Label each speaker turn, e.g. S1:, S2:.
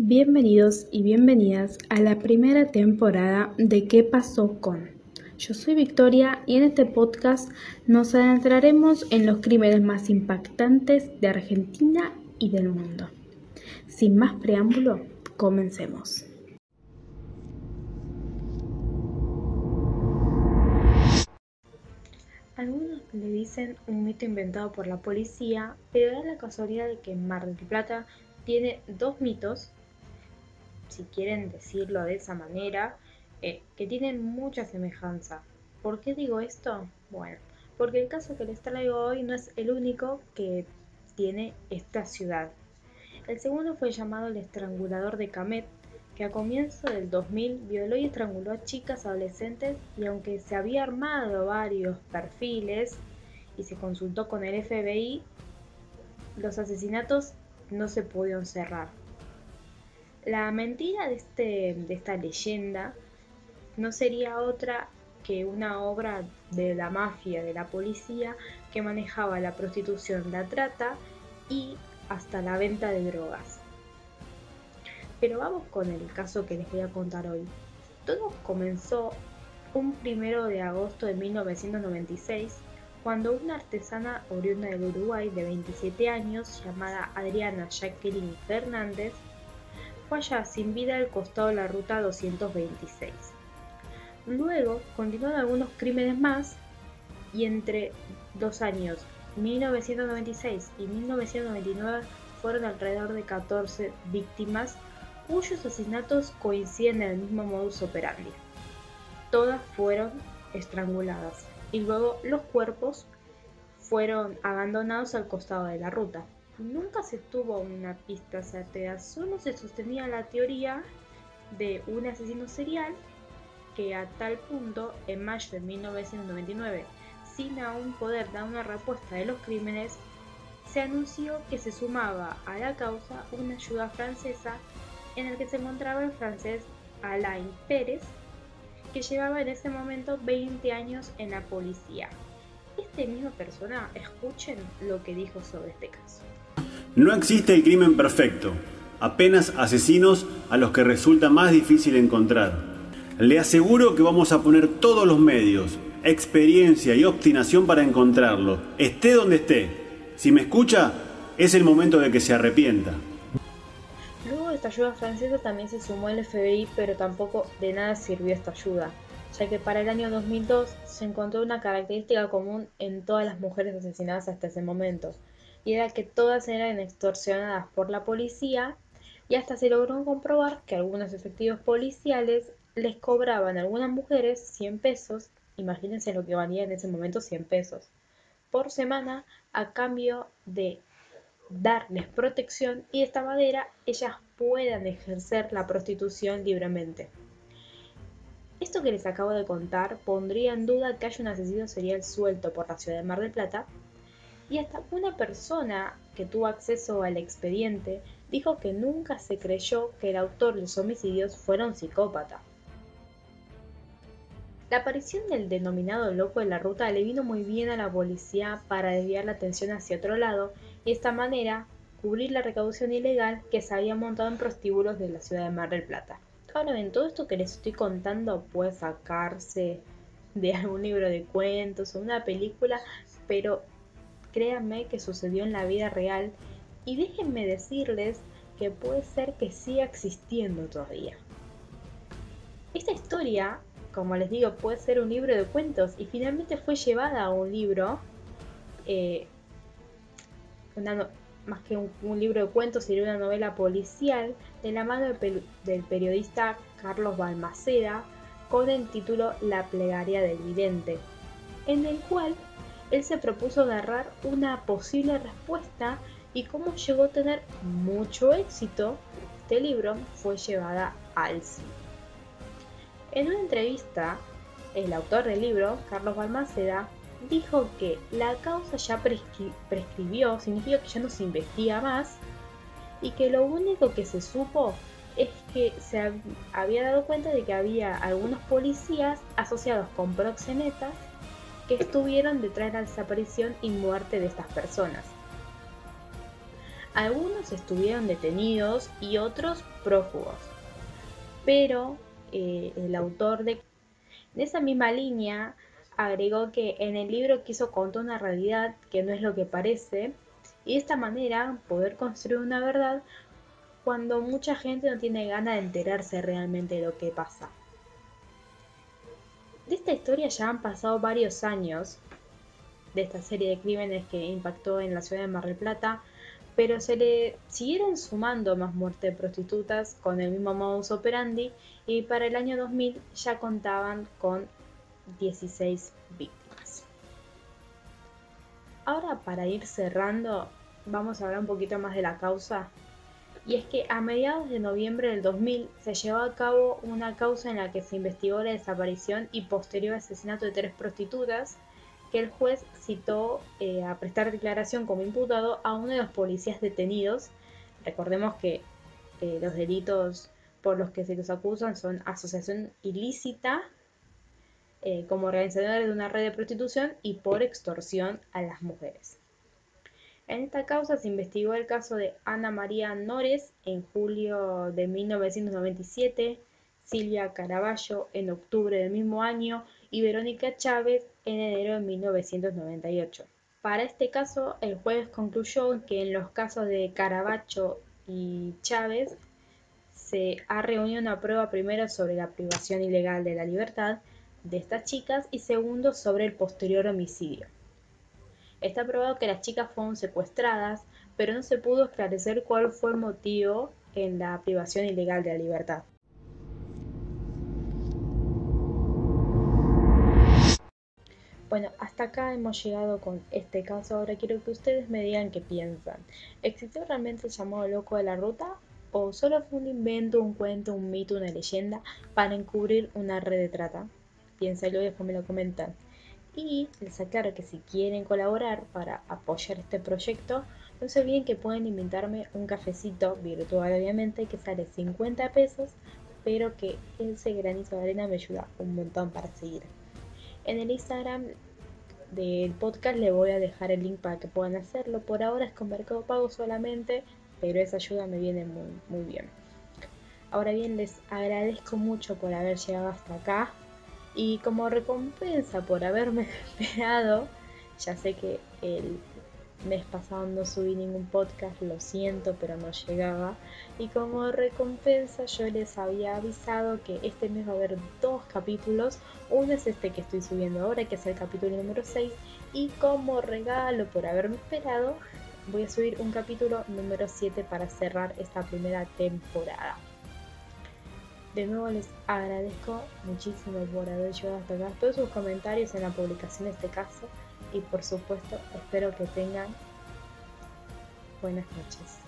S1: Bienvenidos y bienvenidas a la primera temporada de ¿Qué pasó con? Yo soy Victoria y en este podcast nos adentraremos en los crímenes más impactantes de Argentina y del mundo. Sin más preámbulo, comencemos. Algunos le dicen un mito inventado por la policía, pero da la casualidad de que Mar del Plata tiene dos mitos si quieren decirlo de esa manera, eh, que tienen mucha semejanza. ¿Por qué digo esto? Bueno, porque el caso que les traigo hoy no es el único que tiene esta ciudad. El segundo fue llamado el estrangulador de Camet, que a comienzo del 2000 violó y estranguló a chicas adolescentes y aunque se había armado varios perfiles y se consultó con el FBI, los asesinatos no se pudieron cerrar. La mentira de, este, de esta leyenda no sería otra que una obra de la mafia, de la policía, que manejaba la prostitución, la trata y hasta la venta de drogas. Pero vamos con el caso que les voy a contar hoy. Todo comenzó un primero de agosto de 1996, cuando una artesana oriunda del Uruguay de 27 años, llamada Adriana Jacqueline Fernández, fue sin vida al costado de la ruta 226. Luego continuaron algunos crímenes más y entre dos años 1996 y 1999 fueron alrededor de 14 víctimas cuyos asesinatos coinciden en el mismo modus operandi. Todas fueron estranguladas y luego los cuerpos fueron abandonados al costado de la ruta. Nunca se tuvo una pista certera, solo se sostenía la teoría de un asesino serial que a tal punto, en mayo de 1999, sin aún poder dar una respuesta de los crímenes, se anunció que se sumaba a la causa una ayuda francesa en el que se encontraba el francés Alain Pérez, que llevaba en ese momento 20 años en la policía. Este mismo persona, escuchen lo que dijo sobre este caso.
S2: No existe el crimen perfecto, apenas asesinos a los que resulta más difícil encontrar. Le aseguro que vamos a poner todos los medios, experiencia y obstinación para encontrarlo, esté donde esté. Si me escucha, es el momento de que se arrepienta.
S1: Luego de esta ayuda francesa también se sumó el FBI, pero tampoco de nada sirvió esta ayuda, ya que para el año 2002 se encontró una característica común en todas las mujeres asesinadas hasta ese momento, era que todas eran extorsionadas por la policía y hasta se logró comprobar que algunos efectivos policiales les cobraban a algunas mujeres 100 pesos, imagínense lo que valía en ese momento 100 pesos, por semana a cambio de darles protección y de esta manera ellas puedan ejercer la prostitución libremente. Esto que les acabo de contar pondría en duda que haya un asesino serial suelto por la ciudad de Mar del Plata y hasta una persona que tuvo acceso al expediente dijo que nunca se creyó que el autor de los homicidios fuera un psicópata. La aparición del denominado loco de la ruta le vino muy bien a la policía para desviar la atención hacia otro lado y de esta manera cubrir la recaudación ilegal que se había montado en prostíbulos de la ciudad de Mar del Plata. Ahora bien, todo esto que les estoy contando puede sacarse de algún libro de cuentos o una película, pero créanme que sucedió en la vida real y déjenme decirles que puede ser que siga existiendo todavía. Esta historia, como les digo, puede ser un libro de cuentos y finalmente fue llevada a un libro, eh, más que un, libro de cuentos, sería una novela policial de la mano del periodista Carlos Balmaceda con el título La plegaria del vidente, en el cual él se propuso narrar una posible respuesta y cómo llegó a tener mucho éxito, este libro fue llevada al cine. En una entrevista, el autor del libro, Carlos Balmaceda, dijo que la causa ya prescribió, significa que ya no se investiga más, y que lo único que se supo es que se había dado cuenta de que había algunos policías asociados con proxenetas que estuvieron detrás de la desaparición y muerte de estas personas. Algunos estuvieron detenidos y otros prófugos. Pero eh, el autor de, de esa misma línea agregó que en el libro quiso contar una realidad que no es lo que parece y de esta manera poder construir una verdad cuando mucha gente no tiene ganas de enterarse realmente de lo que pasa. Esta historia ya han pasado varios años de esta serie de crímenes que impactó en la ciudad de Mar del Plata, pero se le siguieron sumando más muertes de prostitutas con el mismo modus operandi y para el año 2000 ya contaban con 16 víctimas. Ahora para ir cerrando, vamos a hablar un poquito más de la causa. Y es que a mediados de noviembre del 2000 se llevó a cabo una causa en la que se investigó la desaparición y posterior asesinato de tres prostitutas que el juez citó eh, a prestar declaración como imputado a uno de los policías detenidos. Recordemos que eh, los delitos por los que se los acusan son asociación ilícita eh, como organizadores de una red de prostitución y por extorsión a las mujeres. En esta causa se investigó el caso de Ana María Nores en julio de 1997, Silvia Caraballo en octubre del mismo año y Verónica Chávez en enero de 1998. Para este caso, el juez concluyó que en los casos de Caraballo y Chávez se ha reunido una prueba primero sobre la privación ilegal de la libertad de estas chicas y segundo sobre el posterior homicidio. Está probado que las chicas fueron secuestradas, pero no se pudo esclarecer cuál fue el motivo en la privación ilegal de la libertad. Bueno, hasta acá hemos llegado con este caso. Ahora quiero que ustedes me digan qué piensan. ¿Existió realmente el llamado loco de la ruta? ¿O solo fue un invento, un cuento, un mito, una leyenda para encubrir una red de trata? Piénsalo y después me lo comentan. Y les aclaro que si quieren colaborar para apoyar este proyecto, no se olviden que pueden invitarme un cafecito virtual, obviamente, que sale 50 pesos, pero que ese granizo de arena me ayuda un montón para seguir. En el Instagram del podcast le voy a dejar el link para que puedan hacerlo. Por ahora es con Mercado Pago solamente, pero esa ayuda me viene muy, muy bien. Ahora bien, les agradezco mucho por haber llegado hasta acá. Y como recompensa por haberme esperado, ya sé que el mes pasado no subí ningún podcast, lo siento, pero no llegaba. Y como recompensa yo les había avisado que este mes va a haber dos capítulos. Uno es este que estoy subiendo ahora, que es el capítulo número 6. Y como regalo por haberme esperado, voy a subir un capítulo número 7 para cerrar esta primera temporada. De nuevo les agradezco muchísimo por haber llegado hasta acá, todos sus comentarios en la publicación de este caso y por supuesto espero que tengan buenas noches.